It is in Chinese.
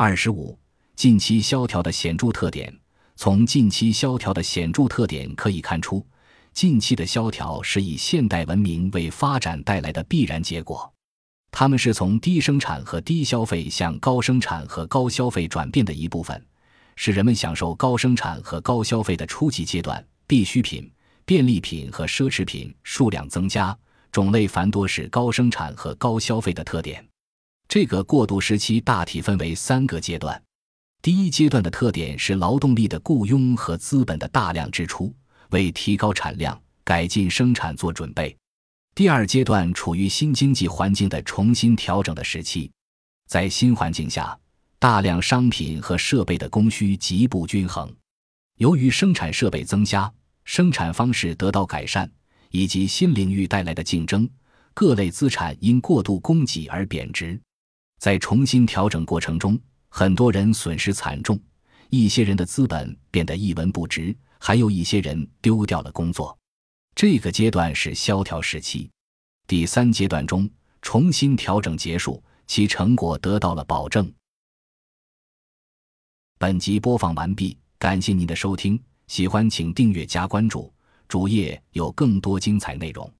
二十五、近期萧条的显著特点。从近期萧条的显著特点可以看出，近期的萧条是以现代文明为发展带来的必然结果。它们是从低生产和低消费向高生产和高消费转变的一部分，是人们享受高生产和高消费的初级阶段。必需品、便利品和奢侈品数量增加，种类繁多是高生产和高消费的特点。这个过渡时期大体分为三个阶段。第一阶段的特点是劳动力的雇佣和资本的大量支出，为提高产量、改进生产做准备。第二阶段处于新经济环境的重新调整的时期，在新环境下，大量商品和设备的供需极不均衡。由于生产设备增加、生产方式得到改善，以及新领域带来的竞争，各类资产因过度供给而贬值。在重新调整过程中，很多人损失惨重，一些人的资本变得一文不值，还有一些人丢掉了工作。这个阶段是萧条时期，第三阶段中重新调整结束，其成果得到了保证。本集播放完毕，感谢您的收听，喜欢请订阅加关注，主页有更多精彩内容。